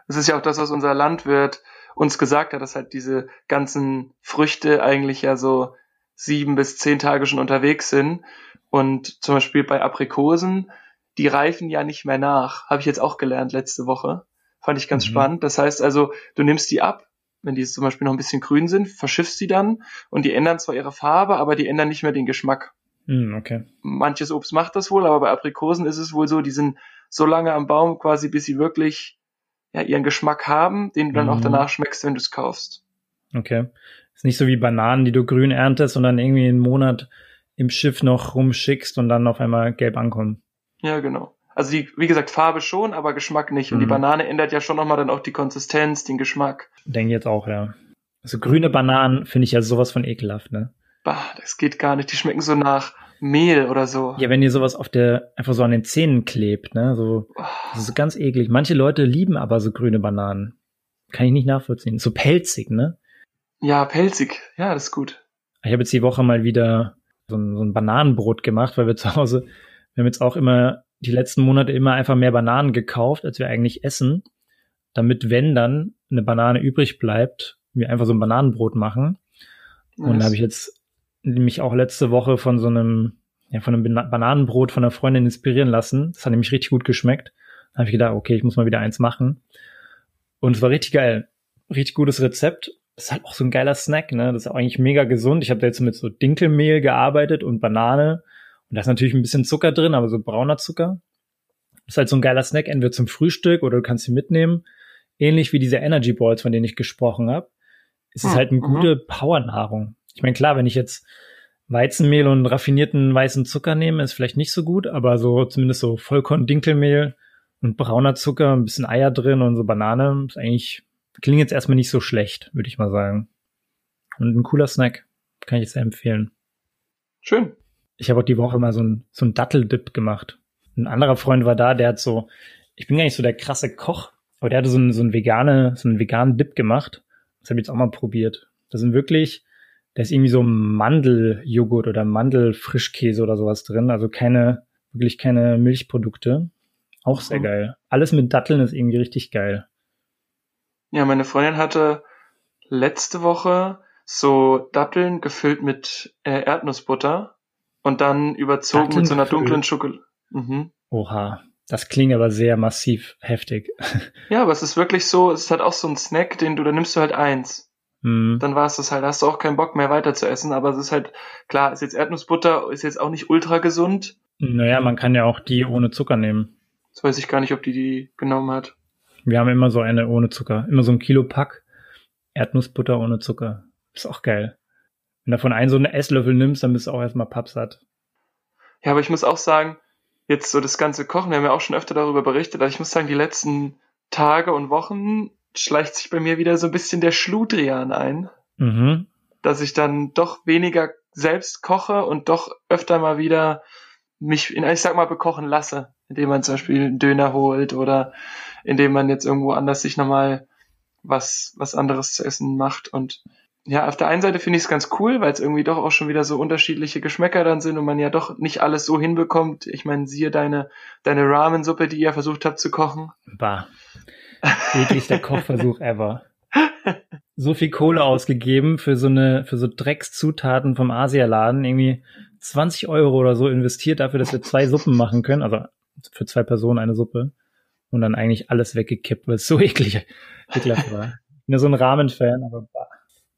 Das ist ja auch das, was unser Landwirt uns gesagt hat, dass halt diese ganzen Früchte eigentlich ja so sieben bis zehn Tage schon unterwegs sind. Und zum Beispiel bei Aprikosen die reifen ja nicht mehr nach. Habe ich jetzt auch gelernt letzte Woche. Fand ich ganz mhm. spannend. Das heißt also, du nimmst die ab, wenn die zum Beispiel noch ein bisschen grün sind, verschiffst sie dann und die ändern zwar ihre Farbe, aber die ändern nicht mehr den Geschmack. Mhm, okay. Manches Obst macht das wohl, aber bei Aprikosen ist es wohl so, die sind so lange am Baum quasi, bis sie wirklich ja, ihren Geschmack haben, den du dann mhm. auch danach schmeckst, wenn du es kaufst. Okay. Ist nicht so wie Bananen, die du grün erntest und dann irgendwie einen Monat im Schiff noch rumschickst und dann auf einmal gelb ankommen. Ja, genau. Also die, wie gesagt, Farbe schon, aber Geschmack nicht. Und mhm. die Banane ändert ja schon nochmal dann auch die Konsistenz, den Geschmack. Denke jetzt auch, ja. Also grüne Bananen finde ich ja sowas von ekelhaft, ne? Bah, das geht gar nicht. Die schmecken so nach Mehl oder so. Ja, wenn ihr sowas auf der, einfach so an den Zähnen klebt, ne? So, das ist ganz eklig. Manche Leute lieben aber so grüne Bananen. Kann ich nicht nachvollziehen. So pelzig, ne? Ja, pelzig. Ja, das ist gut. Ich habe jetzt die Woche mal wieder so ein, so ein Bananenbrot gemacht, weil wir zu Hause wir haben jetzt auch immer die letzten Monate immer einfach mehr Bananen gekauft, als wir eigentlich essen, damit, wenn dann eine Banane übrig bleibt, wir einfach so ein Bananenbrot machen. Nice. Und da habe ich jetzt nämlich auch letzte Woche von so einem, ja, von einem Bananenbrot von einer Freundin inspirieren lassen. Das hat nämlich richtig gut geschmeckt. Da habe ich gedacht, okay, ich muss mal wieder eins machen. Und es war richtig geil. Richtig gutes Rezept. Das ist halt auch so ein geiler Snack, ne? Das ist eigentlich mega gesund. Ich habe da jetzt mit so Dinkelmehl gearbeitet und Banane und da ist natürlich ein bisschen Zucker drin, aber so brauner Zucker. Das ist halt so ein geiler Snack, entweder zum Frühstück oder du kannst ihn mitnehmen. ähnlich wie diese Energy Balls, von denen ich gesprochen habe. Es ist halt eine mhm. gute Powernahrung. Ich meine, klar, wenn ich jetzt Weizenmehl und raffinierten weißen Zucker nehme, ist vielleicht nicht so gut, aber so zumindest so Vollkorn-Dinkelmehl und brauner Zucker, ein bisschen Eier drin und so Banane, ist eigentlich, klingt jetzt erstmal nicht so schlecht, würde ich mal sagen. Und ein cooler Snack. Kann ich sehr empfehlen. Schön. Ich habe auch die Woche mal so ein, so ein Datteldip gemacht. Ein anderer Freund war da, der hat so, ich bin gar nicht so der krasse Koch, aber der hatte so einen, so einen vegane, so einen veganen Dip gemacht. Das habe ich jetzt auch mal probiert. Das sind wirklich, da ist irgendwie so Mandeljoghurt oder Mandelfrischkäse oder sowas drin. Also keine, wirklich keine Milchprodukte. Auch sehr mhm. geil. Alles mit Datteln ist irgendwie richtig geil. Ja, meine Freundin hatte letzte Woche so Datteln gefüllt mit äh, Erdnussbutter und dann überzogen mit so einer dunklen Schokolade. Mhm. Oha, das klingt aber sehr massiv heftig. Ja, aber es ist wirklich so, es ist halt auch so ein Snack, den du, da nimmst du halt eins. Mhm. Dann war es das halt, hast du auch keinen Bock mehr weiter zu essen, aber es ist halt, klar, ist jetzt Erdnussbutter, ist jetzt auch nicht ultra gesund. Naja, man kann ja auch die ohne Zucker nehmen. Das weiß ich gar nicht, ob die die genommen hat. Wir haben immer so eine ohne Zucker. Immer so ein Kilo Pack Erdnussbutter ohne Zucker. Ist auch geil. Wenn du davon einen so einen Esslöffel nimmst, dann bist du auch erstmal pappsatt. Ja, aber ich muss auch sagen, jetzt so das ganze Kochen, wir haben ja auch schon öfter darüber berichtet, aber ich muss sagen, die letzten Tage und Wochen schleicht sich bei mir wieder so ein bisschen der Schludrian ein. Mhm. Dass ich dann doch weniger selbst koche und doch öfter mal wieder mich, in, ich sag mal, bekochen lasse, indem man zum Beispiel einen Döner holt oder indem man jetzt irgendwo anders sich nochmal was, was anderes zu essen macht und ja, auf der einen Seite finde ich es ganz cool, weil es irgendwie doch auch schon wieder so unterschiedliche Geschmäcker dann sind und man ja doch nicht alles so hinbekommt. Ich meine, siehe deine, deine Ramen-Suppe, die ihr versucht habt zu kochen. Bah. Ekligster Kochversuch ever. So viel Kohle ausgegeben für so eine, für so Dreckszutaten vom Asialaden, irgendwie 20 Euro oder so investiert dafür, dass wir zwei Suppen machen können, also für zwei Personen eine Suppe und dann eigentlich alles weggekippt, weil es so eklig, ekelhaft war. Ich bin ja so ein Rahmenfan, aber bah.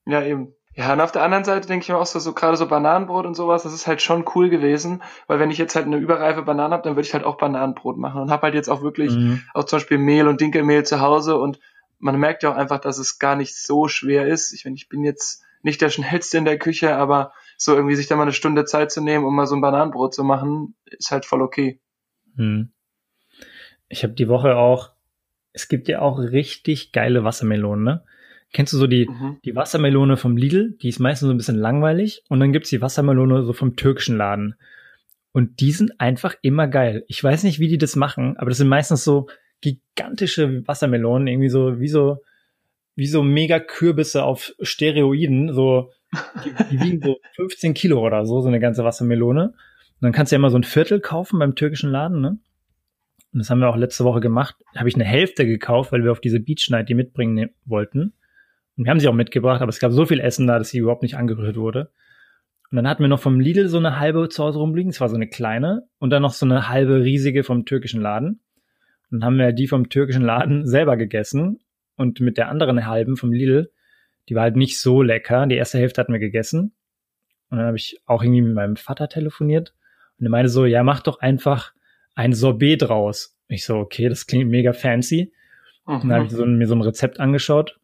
Ja, eben. Ja, und auf der anderen Seite denke ich mir auch so, so gerade so Bananenbrot und sowas, das ist halt schon cool gewesen, weil wenn ich jetzt halt eine überreife Banane habe, dann würde ich halt auch Bananenbrot machen und habe halt jetzt auch wirklich mhm. auch zum Beispiel Mehl und Dinkelmehl zu Hause und man merkt ja auch einfach, dass es gar nicht so schwer ist. Ich meine, ich bin jetzt nicht der schnellste in der Küche, aber so irgendwie sich da mal eine Stunde Zeit zu nehmen, um mal so ein Bananenbrot zu machen, ist halt voll okay. Mhm. Ich habe die Woche auch, es gibt ja auch richtig geile Wassermelonen, ne? Kennst du so die, mhm. die Wassermelone vom Lidl? Die ist meistens so ein bisschen langweilig. Und dann gibt's die Wassermelone so vom türkischen Laden. Und die sind einfach immer geil. Ich weiß nicht, wie die das machen, aber das sind meistens so gigantische Wassermelonen, irgendwie so, wie so, wie so mega Kürbisse auf Steroiden, so, die, die wiegen so 15 Kilo oder so, so eine ganze Wassermelone. Und dann kannst du ja immer so ein Viertel kaufen beim türkischen Laden, ne? Und das haben wir auch letzte Woche gemacht. Habe ich eine Hälfte gekauft, weil wir auf diese Beach Night die mitbringen ne, wollten. Und wir haben sie auch mitgebracht, aber es gab so viel Essen da, dass sie überhaupt nicht angerührt wurde. Und dann hatten wir noch vom Lidl so eine halbe zu Hause rumliegen, es war so eine kleine, und dann noch so eine halbe riesige vom türkischen Laden. Und dann haben wir die vom türkischen Laden selber gegessen und mit der anderen halben vom Lidl, die war halt nicht so lecker. Die erste Hälfte hatten wir gegessen. Und dann habe ich auch irgendwie mit meinem Vater telefoniert und er meinte so, ja, mach doch einfach ein Sorbet draus. Ich so, okay, das klingt mega fancy. Mhm. Und dann habe ich so, mir so ein Rezept angeschaut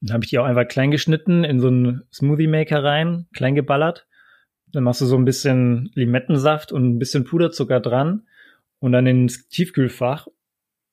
dann habe ich die auch einfach klein geschnitten, in so einen Smoothie Maker rein, klein geballert. Dann machst du so ein bisschen Limettensaft und ein bisschen Puderzucker dran und dann ins Tiefkühlfach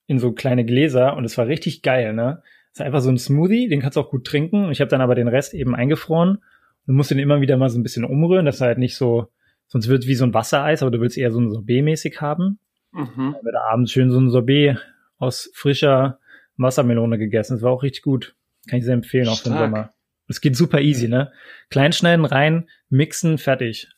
in so kleine Gläser und es war richtig geil, ne? Es ist einfach so ein Smoothie, den kannst du auch gut trinken. Ich habe dann aber den Rest eben eingefroren und musst den immer wieder mal so ein bisschen umrühren, dass er halt nicht so, sonst wird es wie so ein Wassereis, aber du willst eher so ein Sorbet-mäßig haben. Mhm. Dann wird abends schön so ein Sorbet aus frischer Wassermelone gegessen. Das war auch richtig gut. Kann ich sehr empfehlen, auch für den Sommer. Es geht super easy, ne? Kleinschneiden, rein, mixen, fertig.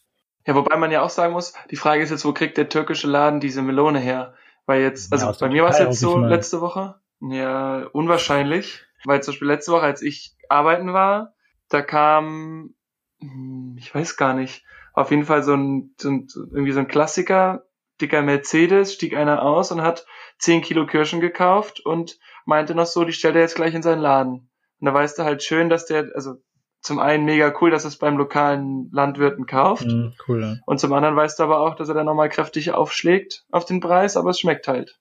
Ja, wobei man ja auch sagen muss, die Frage ist jetzt, wo kriegt der türkische Laden diese Melone her? Weil jetzt, also ja, bei mir war es jetzt so letzte Woche, ja, unwahrscheinlich, weil zum Beispiel letzte Woche, als ich arbeiten war, da kam, hm, ich weiß gar nicht, auf jeden Fall so ein, so ein irgendwie so ein Klassiker, dicker Mercedes, stieg einer aus und hat 10 Kilo Kirschen gekauft und meinte noch so, die stellt er jetzt gleich in seinen Laden. Und da weißt du halt schön, dass der, also zum einen mega cool, dass es beim lokalen Landwirten kauft. Mm, cool, ja. Und zum anderen weißt du aber auch, dass er dann nochmal kräftig aufschlägt auf den Preis, aber es schmeckt halt.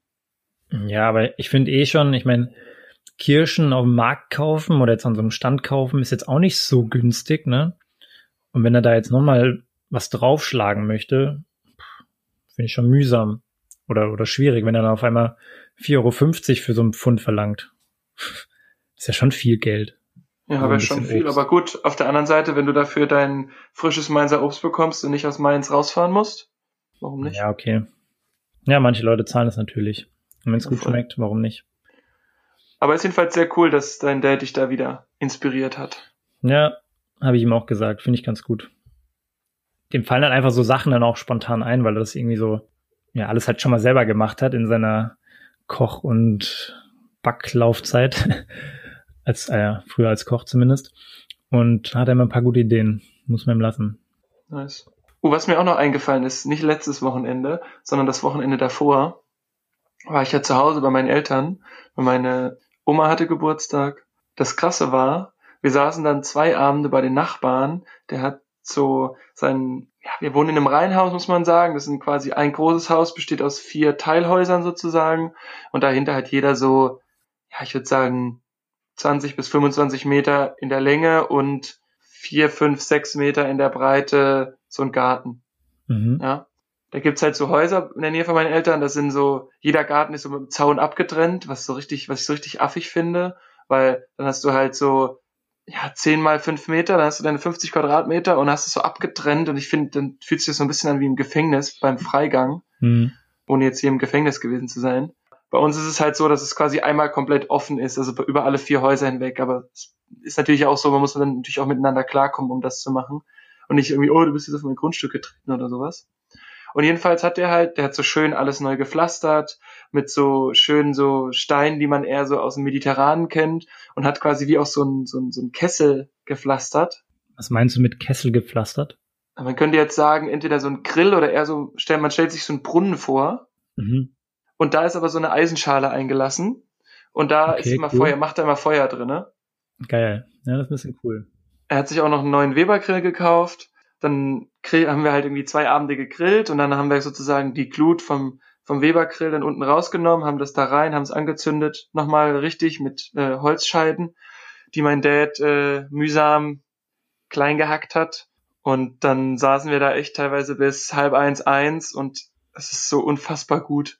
Ja, aber ich finde eh schon, ich meine, Kirschen auf dem Markt kaufen oder jetzt an so einem Stand kaufen, ist jetzt auch nicht so günstig, ne? Und wenn er da jetzt nochmal was draufschlagen möchte, finde ich schon mühsam oder, oder schwierig, wenn er dann auf einmal 4,50 Euro für so einen Pfund verlangt. Ist ja schon viel Geld. Ja, aber schon viel. Obst. Aber gut, auf der anderen Seite, wenn du dafür dein frisches Mainzer Obst bekommst und nicht aus Mainz rausfahren musst, warum nicht? Ja, okay. Ja, manche Leute zahlen das natürlich. Und wenn es gut schmeckt, warum nicht? Aber es ist jedenfalls sehr cool, dass dein Dad dich da wieder inspiriert hat. Ja, habe ich ihm auch gesagt. Finde ich ganz gut. Dem fallen dann einfach so Sachen dann auch spontan ein, weil er das irgendwie so, ja, alles halt schon mal selber gemacht hat in seiner Koch- und Backlaufzeit. als, äh, früher als Koch zumindest. Und hat immer ein paar gute Ideen. Muss man ihm lassen. Nice. Oh, was mir auch noch eingefallen ist, nicht letztes Wochenende, sondern das Wochenende davor, war ich ja zu Hause bei meinen Eltern. Meine Oma hatte Geburtstag. Das Krasse war, wir saßen dann zwei Abende bei den Nachbarn. Der hat so sein, ja, wir wohnen in einem Reihenhaus, muss man sagen. Das ist quasi ein großes Haus, besteht aus vier Teilhäusern sozusagen. Und dahinter hat jeder so, ja, ich würde sagen, 20 bis 25 Meter in der Länge und vier, fünf, sechs Meter in der Breite so ein Garten. Mhm. Ja. Da gibt's halt so Häuser in der Nähe von meinen Eltern, das sind so, jeder Garten ist so mit einem Zaun abgetrennt, was so richtig, was ich so richtig affig finde, weil dann hast du halt so, ja, zehn mal fünf Meter, dann hast du deine 50 Quadratmeter und hast es so abgetrennt und ich finde, dann fühlt sich das so ein bisschen an wie im Gefängnis beim Freigang, mhm. ohne jetzt hier im Gefängnis gewesen zu sein. Bei uns ist es halt so, dass es quasi einmal komplett offen ist, also über alle vier Häuser hinweg. Aber es ist natürlich auch so, man muss dann natürlich auch miteinander klarkommen, um das zu machen. Und nicht irgendwie, oh, du bist jetzt auf mein Grundstück getreten oder sowas. Und jedenfalls hat der halt, der hat so schön alles neu gepflastert, mit so schönen so Steinen, die man eher so aus dem Mediterranen kennt, und hat quasi wie auch so ein, so ein, so ein Kessel gepflastert. Was meinst du mit Kessel gepflastert? Man könnte jetzt sagen, entweder so ein Grill oder eher so, man stellt sich so einen Brunnen vor. Mhm. Und da ist aber so eine Eisenschale eingelassen. Und da okay, ist immer cool. Feuer, macht er immer Feuer drin, ne? Geil. Ja, das ist ein bisschen cool. Er hat sich auch noch einen neuen Weber-Grill gekauft. Dann haben wir halt irgendwie zwei Abende gegrillt und dann haben wir sozusagen die Glut vom, vom Weber-Grill dann unten rausgenommen, haben das da rein, haben es angezündet, nochmal richtig mit äh, Holzscheiden, die mein Dad äh, mühsam klein gehackt hat. Und dann saßen wir da echt teilweise bis halb eins, eins und es ist so unfassbar gut.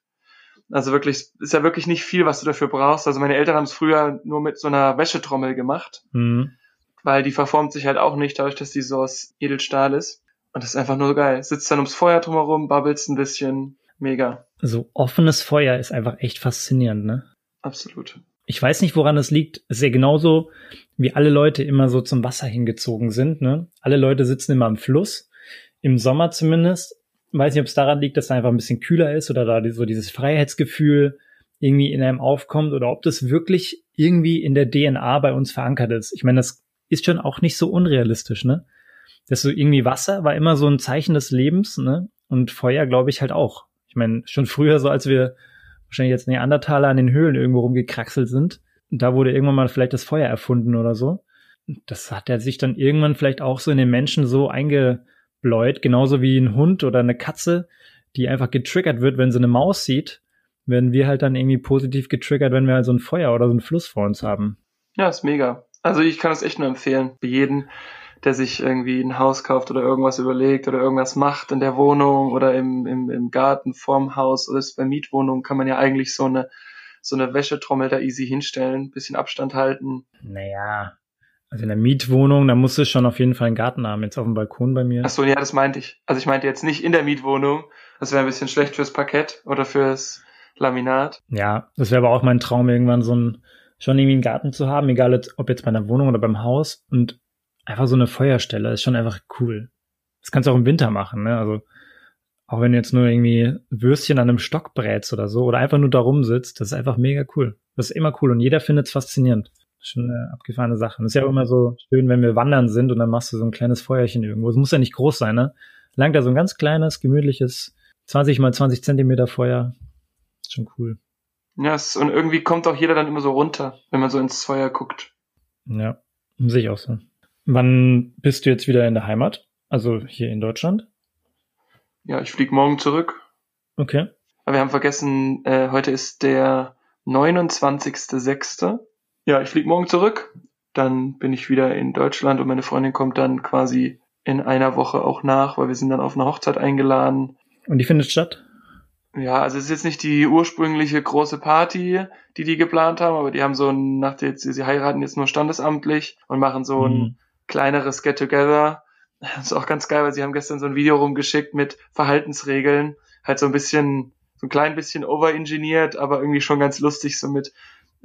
Also wirklich, ist ja wirklich nicht viel, was du dafür brauchst. Also meine Eltern haben es früher nur mit so einer Wäschetrommel gemacht, mhm. weil die verformt sich halt auch nicht, dadurch, dass die so aus Edelstahl ist. Und das ist einfach nur geil. Sitzt dann ums Feuer drumherum, babbelst ein bisschen. Mega. So offenes Feuer ist einfach echt faszinierend, ne? Absolut. Ich weiß nicht, woran das liegt. Es ist ja genauso, wie alle Leute immer so zum Wasser hingezogen sind, ne? Alle Leute sitzen immer am Fluss. Im Sommer zumindest weiß nicht, ob es daran liegt, dass es einfach ein bisschen kühler ist oder da so dieses Freiheitsgefühl irgendwie in einem aufkommt oder ob das wirklich irgendwie in der DNA bei uns verankert ist. Ich meine, das ist schon auch nicht so unrealistisch, ne? Das so irgendwie Wasser war immer so ein Zeichen des Lebens, ne? Und Feuer, glaube ich, halt auch. Ich meine, schon früher, so als wir wahrscheinlich jetzt Neandertaler an den Höhlen irgendwo rumgekraxelt sind, da wurde irgendwann mal vielleicht das Feuer erfunden oder so. Das hat er sich dann irgendwann vielleicht auch so in den Menschen so einge, bläut, genauso wie ein Hund oder eine Katze, die einfach getriggert wird, wenn sie eine Maus sieht, werden wir halt dann irgendwie positiv getriggert, wenn wir halt so ein Feuer oder so einen Fluss vor uns haben. Ja, ist mega. Also ich kann es echt nur empfehlen. Für jeden, der sich irgendwie ein Haus kauft oder irgendwas überlegt oder irgendwas macht in der Wohnung oder im, im, im Garten vorm Haus oder ist bei Mietwohnungen, kann man ja eigentlich so eine so eine Wäschetrommel da easy hinstellen, bisschen Abstand halten. Naja, also in der Mietwohnung, da musst du schon auf jeden Fall einen Garten haben, jetzt auf dem Balkon bei mir. Ach so, ja, das meinte ich. Also ich meinte jetzt nicht in der Mietwohnung. Das wäre ein bisschen schlecht fürs Parkett oder fürs Laminat. Ja, das wäre aber auch mein Traum, irgendwann so ein, schon irgendwie einen Garten zu haben, egal ob jetzt bei einer Wohnung oder beim Haus. Und einfach so eine Feuerstelle ist schon einfach cool. Das kannst du auch im Winter machen, ne? Also auch wenn du jetzt nur irgendwie Würstchen an einem Stock brätst oder so oder einfach nur da rumsitzt, das ist einfach mega cool. Das ist immer cool und jeder findet es faszinierend schon eine abgefahrene Sache. Und es ist ja auch immer so schön, wenn wir wandern sind und dann machst du so ein kleines Feuerchen irgendwo. Es muss ja nicht groß sein, ne? Langt da so ein ganz kleines, gemütliches 20 mal 20 Zentimeter Feuer. Ist schon cool. Ja, es, und irgendwie kommt auch jeder dann immer so runter, wenn man so ins Feuer guckt. Ja, sehe ich auch so. Wann bist du jetzt wieder in der Heimat? Also hier in Deutschland? Ja, ich fliege morgen zurück. Okay. Aber wir haben vergessen, äh, heute ist der 29.06. Ja, ich fliege morgen zurück. Dann bin ich wieder in Deutschland und meine Freundin kommt dann quasi in einer Woche auch nach, weil wir sind dann auf eine Hochzeit eingeladen. Und die findet statt? Ja, also es ist jetzt nicht die ursprüngliche große Party, die die geplant haben, aber die haben so ein, nach der, sie heiraten jetzt nur standesamtlich und machen so ein mhm. kleineres Get-Together. Das ist auch ganz geil, weil sie haben gestern so ein Video rumgeschickt mit Verhaltensregeln, halt so ein bisschen, so ein klein bisschen overengineert, aber irgendwie schon ganz lustig, so mit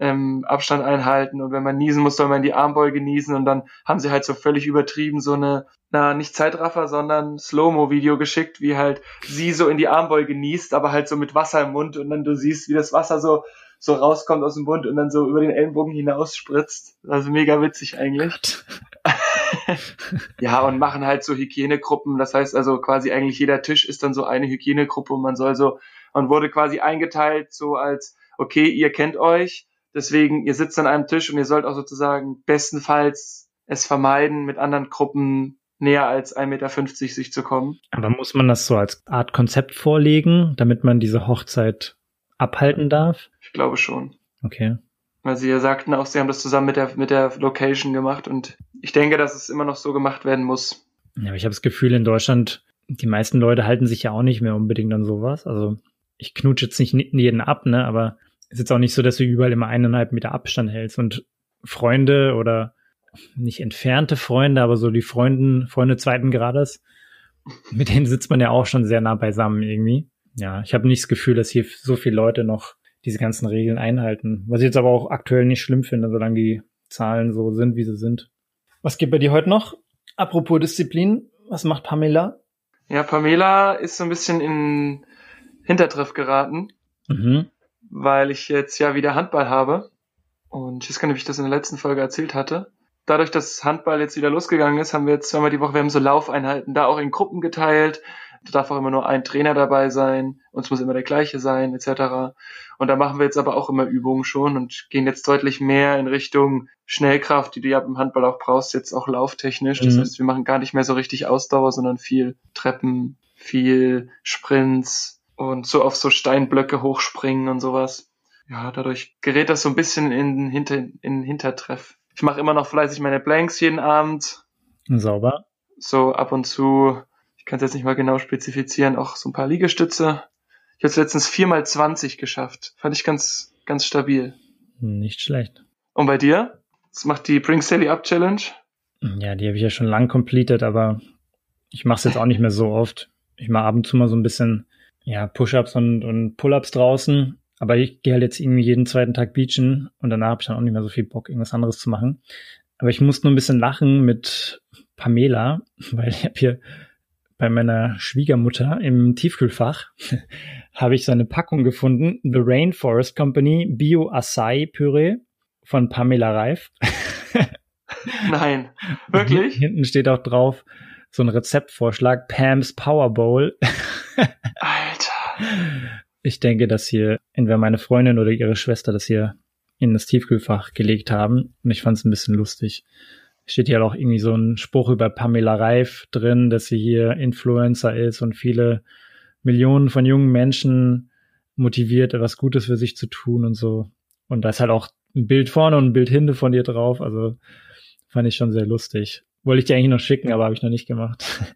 ähm, Abstand einhalten und wenn man niesen muss, soll man die Armbeuge niesen und dann haben sie halt so völlig übertrieben so eine, na, nicht Zeitraffer, sondern Slow-Mo-Video geschickt, wie halt sie so in die Armbeuge niest, aber halt so mit Wasser im Mund und dann du siehst, wie das Wasser so so rauskommt aus dem Mund und dann so über den Ellenbogen hinaus spritzt. Also mega witzig eigentlich. ja, und machen halt so Hygienegruppen. Das heißt also quasi eigentlich jeder Tisch ist dann so eine Hygienegruppe und man soll so, man wurde quasi eingeteilt so als, okay, ihr kennt euch, Deswegen, ihr sitzt an einem Tisch und ihr sollt auch sozusagen bestenfalls es vermeiden, mit anderen Gruppen näher als 1,50 Meter sich zu kommen. Aber muss man das so als Art Konzept vorlegen, damit man diese Hochzeit abhalten darf? Ich glaube schon. Okay. Weil sie ja sagten auch, sie haben das zusammen mit der, mit der Location gemacht und ich denke, dass es immer noch so gemacht werden muss. Ja, aber ich habe das Gefühl, in Deutschland, die meisten Leute halten sich ja auch nicht mehr unbedingt an sowas. Also ich knutsche jetzt nicht jeden ab, ne, aber ist jetzt auch nicht so, dass du überall immer eineinhalb Meter Abstand hältst und Freunde oder nicht entfernte Freunde, aber so die Freunden, Freunde zweiten Grades, mit denen sitzt man ja auch schon sehr nah beisammen irgendwie. Ja, ich habe nicht das Gefühl, dass hier so viele Leute noch diese ganzen Regeln einhalten. Was ich jetzt aber auch aktuell nicht schlimm finde, solange die Zahlen so sind, wie sie sind. Was geht bei dir heute noch? Apropos Disziplin, was macht Pamela? Ja, Pamela ist so ein bisschen in Hintertreff geraten. Mhm weil ich jetzt ja wieder Handball habe. Und ich weiß gar nicht, wie ich das in der letzten Folge erzählt hatte. Dadurch, dass Handball jetzt wieder losgegangen ist, haben wir jetzt zweimal die Woche, wir haben so Laufeinheiten da auch in Gruppen geteilt. Da darf auch immer nur ein Trainer dabei sein. Uns muss immer der gleiche sein, etc. Und da machen wir jetzt aber auch immer Übungen schon und gehen jetzt deutlich mehr in Richtung Schnellkraft, die du ja im Handball auch brauchst, jetzt auch lauftechnisch. Das mhm. heißt, wir machen gar nicht mehr so richtig Ausdauer, sondern viel Treppen, viel Sprints, und so auf so Steinblöcke hochspringen und sowas. Ja, dadurch gerät das so ein bisschen in, Hinter, in Hintertreff. Ich mache immer noch fleißig meine Blanks jeden Abend. Sauber. So ab und zu, ich kann es jetzt nicht mal genau spezifizieren, auch so ein paar Liegestütze. Ich habe letztens viermal zwanzig geschafft. Fand ich ganz, ganz stabil. Nicht schlecht. Und bei dir? Was macht die Bring Sally Up Challenge? Ja, die habe ich ja schon lang completed, aber ich mache es jetzt auch nicht mehr so oft. Ich mache ab und zu mal so ein bisschen ja, Push-ups und, und Pull-ups draußen. Aber ich gehe halt jetzt irgendwie jeden zweiten Tag beachen und danach habe ich dann auch nicht mehr so viel Bock, irgendwas anderes zu machen. Aber ich muss nur ein bisschen lachen mit Pamela, weil ich habe hier bei meiner Schwiegermutter im Tiefkühlfach habe ich so eine Packung gefunden, The Rainforest Company Bio Acai Püree von Pamela Reif. Nein, wirklich? Hinten steht auch drauf so ein Rezeptvorschlag, Pam's Power Bowl. Ich denke, dass hier entweder meine Freundin oder ihre Schwester das hier in das Tiefkühlfach gelegt haben. Und ich fand es ein bisschen lustig. Steht hier auch irgendwie so ein Spruch über Pamela Reif drin, dass sie hier Influencer ist und viele Millionen von jungen Menschen motiviert, etwas Gutes für sich zu tun und so. Und da ist halt auch ein Bild vorne und ein Bild hinten von dir drauf. Also fand ich schon sehr lustig. Wollte ich dir eigentlich noch schicken, aber habe ich noch nicht gemacht.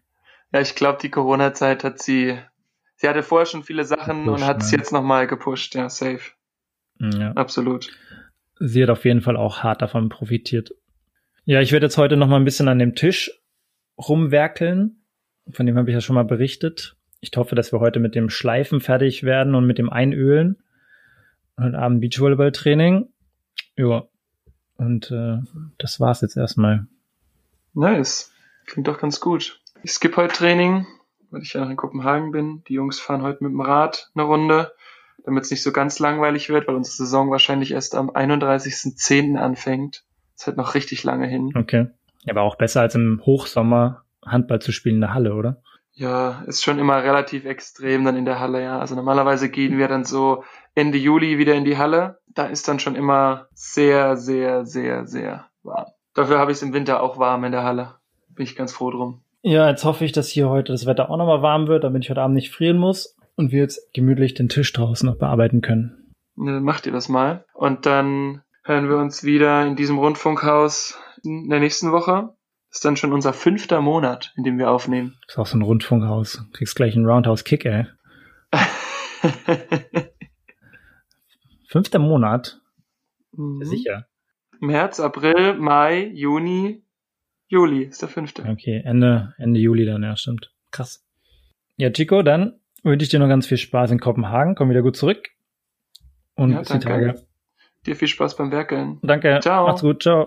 Ja, ich glaube, die Corona-Zeit hat sie sie hatte vorher schon viele Sachen gepusht, und hat es ne? jetzt nochmal gepusht, ja, safe. Ja. Absolut. Sie hat auf jeden Fall auch hart davon profitiert. Ja, ich werde jetzt heute noch mal ein bisschen an dem Tisch rumwerkeln. Von dem habe ich ja schon mal berichtet. Ich hoffe, dass wir heute mit dem Schleifen fertig werden und mit dem Einölen. Heute Abend Beachvolleyball-Training. Ja. Und äh, das war's jetzt erstmal. Nice. Klingt doch ganz gut. Ich skippe heute Training, weil ich ja noch in Kopenhagen bin. Die Jungs fahren heute mit dem Rad eine Runde, damit es nicht so ganz langweilig wird, weil unsere Saison wahrscheinlich erst am 31.10. anfängt. Ist halt noch richtig lange hin. Okay. Aber auch besser als im Hochsommer Handball zu spielen in der Halle, oder? Ja, ist schon immer relativ extrem dann in der Halle, ja. Also normalerweise gehen wir dann so Ende Juli wieder in die Halle. Da ist dann schon immer sehr, sehr, sehr, sehr warm. Dafür habe ich es im Winter auch warm in der Halle. Bin ich ganz froh drum. Ja, jetzt hoffe ich, dass hier heute das Wetter auch nochmal warm wird, damit ich heute Abend nicht frieren muss und wir jetzt gemütlich den Tisch draußen noch bearbeiten können. Ne, macht ihr das mal. Und dann hören wir uns wieder in diesem Rundfunkhaus in der nächsten Woche. Das ist dann schon unser fünfter Monat, in dem wir aufnehmen. Das ist auch so ein Rundfunkhaus. Kriegst gleich einen Roundhouse-Kick, ey. Fünfter Monat? Mhm. Sicher. März, April, Mai, Juni, Juli ist der fünfte. Okay, Ende, Ende Juli dann, ja, stimmt. Krass. Ja, Chico, dann wünsche ich dir noch ganz viel Spaß in Kopenhagen. Komm wieder gut zurück. Und Ja, bis die danke. Tage. Dir viel Spaß beim Werkeln. Danke. Ciao. Macht's gut. Ciao.